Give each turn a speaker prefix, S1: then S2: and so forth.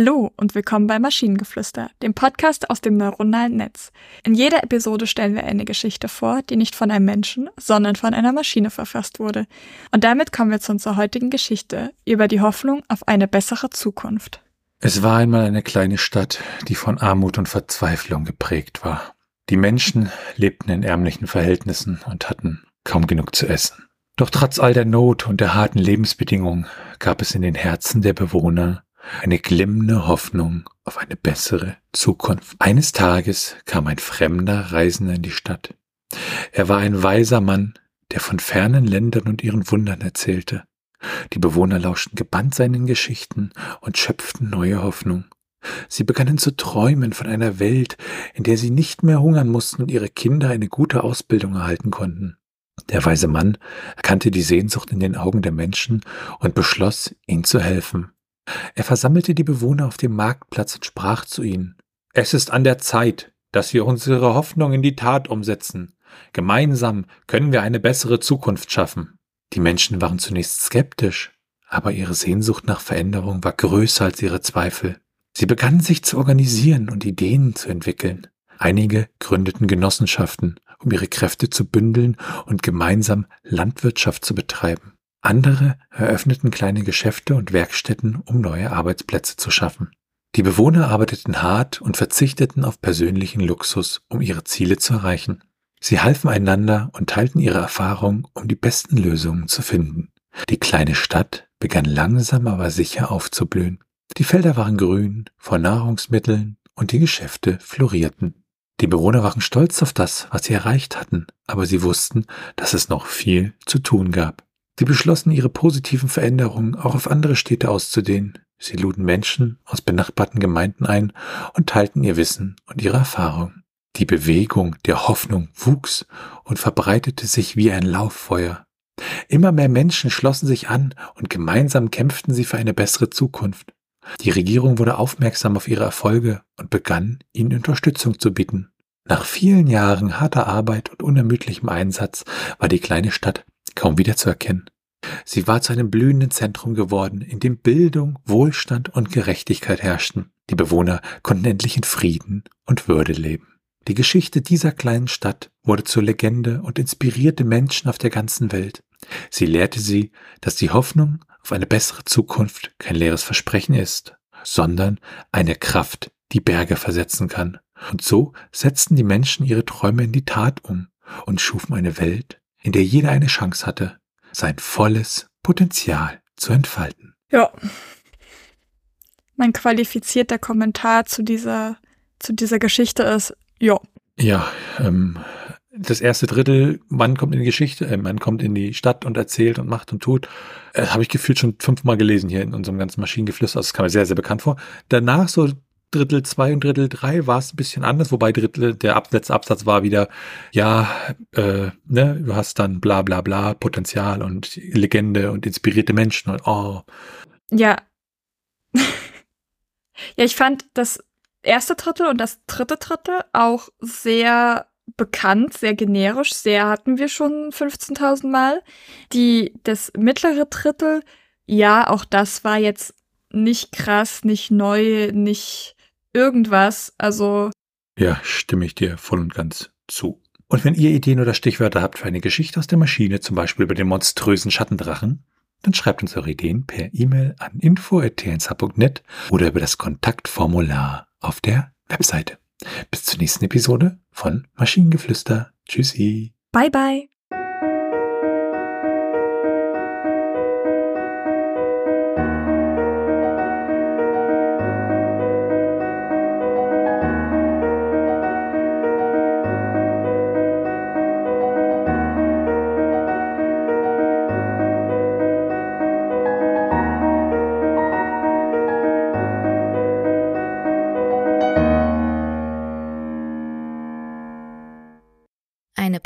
S1: Hallo und willkommen bei Maschinengeflüster, dem Podcast aus dem neuronalen Netz. In jeder Episode stellen wir eine Geschichte vor, die nicht von einem Menschen, sondern von einer Maschine verfasst wurde. Und damit kommen wir zu unserer heutigen Geschichte über die Hoffnung auf eine bessere Zukunft.
S2: Es war einmal eine kleine Stadt, die von Armut und Verzweiflung geprägt war. Die Menschen lebten in ärmlichen Verhältnissen und hatten kaum genug zu essen. Doch trotz all der Not und der harten Lebensbedingungen gab es in den Herzen der Bewohner eine glimmende Hoffnung auf eine bessere Zukunft. Eines Tages kam ein fremder Reisender in die Stadt. Er war ein weiser Mann, der von fernen Ländern und ihren Wundern erzählte. Die Bewohner lauschten gebannt seinen Geschichten und schöpften neue Hoffnung. Sie begannen zu träumen von einer Welt, in der sie nicht mehr hungern mussten und ihre Kinder eine gute Ausbildung erhalten konnten. Der weise Mann erkannte die Sehnsucht in den Augen der Menschen und beschloss, ihnen zu helfen. Er versammelte die Bewohner auf dem Marktplatz und sprach zu ihnen Es ist an der Zeit, dass wir unsere Hoffnung in die Tat umsetzen. Gemeinsam können wir eine bessere Zukunft schaffen. Die Menschen waren zunächst skeptisch, aber ihre Sehnsucht nach Veränderung war größer als ihre Zweifel. Sie begannen sich zu organisieren und Ideen zu entwickeln. Einige gründeten Genossenschaften, um ihre Kräfte zu bündeln und gemeinsam Landwirtschaft zu betreiben. Andere eröffneten kleine Geschäfte und Werkstätten, um neue Arbeitsplätze zu schaffen. Die Bewohner arbeiteten hart und verzichteten auf persönlichen Luxus, um ihre Ziele zu erreichen. Sie halfen einander und teilten ihre Erfahrung, um die besten Lösungen zu finden. Die kleine Stadt begann langsam aber sicher aufzublühen. Die Felder waren grün vor Nahrungsmitteln und die Geschäfte florierten. Die Bewohner waren stolz auf das, was sie erreicht hatten, aber sie wussten, dass es noch viel zu tun gab. Sie beschlossen, ihre positiven Veränderungen auch auf andere Städte auszudehnen. Sie luden Menschen aus benachbarten Gemeinden ein und teilten ihr Wissen und ihre Erfahrung. Die Bewegung der Hoffnung wuchs und verbreitete sich wie ein Lauffeuer. Immer mehr Menschen schlossen sich an und gemeinsam kämpften sie für eine bessere Zukunft. Die Regierung wurde aufmerksam auf ihre Erfolge und begann, ihnen Unterstützung zu bieten. Nach vielen Jahren harter Arbeit und unermüdlichem Einsatz war die kleine Stadt kaum wiederzuerkennen. Sie war zu einem blühenden Zentrum geworden, in dem Bildung, Wohlstand und Gerechtigkeit herrschten. Die Bewohner konnten endlich in Frieden und Würde leben. Die Geschichte dieser kleinen Stadt wurde zur Legende und inspirierte Menschen auf der ganzen Welt. Sie lehrte sie, dass die Hoffnung auf eine bessere Zukunft kein leeres Versprechen ist, sondern eine Kraft, die Berge versetzen kann. Und so setzten die Menschen ihre Träume in die Tat um und schufen eine Welt, in der jeder eine Chance hatte, sein volles Potenzial zu entfalten.
S1: Ja. Mein qualifizierter Kommentar zu dieser, zu dieser Geschichte ist, ja.
S2: Ja, ähm, das erste Drittel, man kommt in die Geschichte, äh, man kommt in die Stadt und erzählt und macht und tut, äh, habe ich gefühlt schon fünfmal gelesen hier in unserem ganzen Maschinengeflüster. Also das kam mir sehr, sehr bekannt vor. Danach so Drittel zwei und Drittel drei war es ein bisschen anders, wobei Drittel, der Ab letzte Absatz war wieder, ja, äh, ne, du hast dann bla bla bla, Potenzial und Legende und inspirierte Menschen und oh.
S1: Ja. ja, ich fand das erste Drittel und das dritte Drittel auch sehr bekannt, sehr generisch, sehr hatten wir schon 15.000 Mal. Die, das mittlere Drittel, ja, auch das war jetzt nicht krass, nicht neu, nicht irgendwas. Also.
S2: Ja, stimme ich dir voll und ganz zu. Und wenn ihr Ideen oder Stichwörter habt für eine Geschichte aus der Maschine, zum Beispiel über den monströsen Schattendrachen, dann schreibt uns eure Ideen per E-Mail an info.tnsh.net oder über das Kontaktformular auf der Webseite. Bis zur nächsten Episode von Maschinengeflüster. Tschüssi.
S1: Bye bye.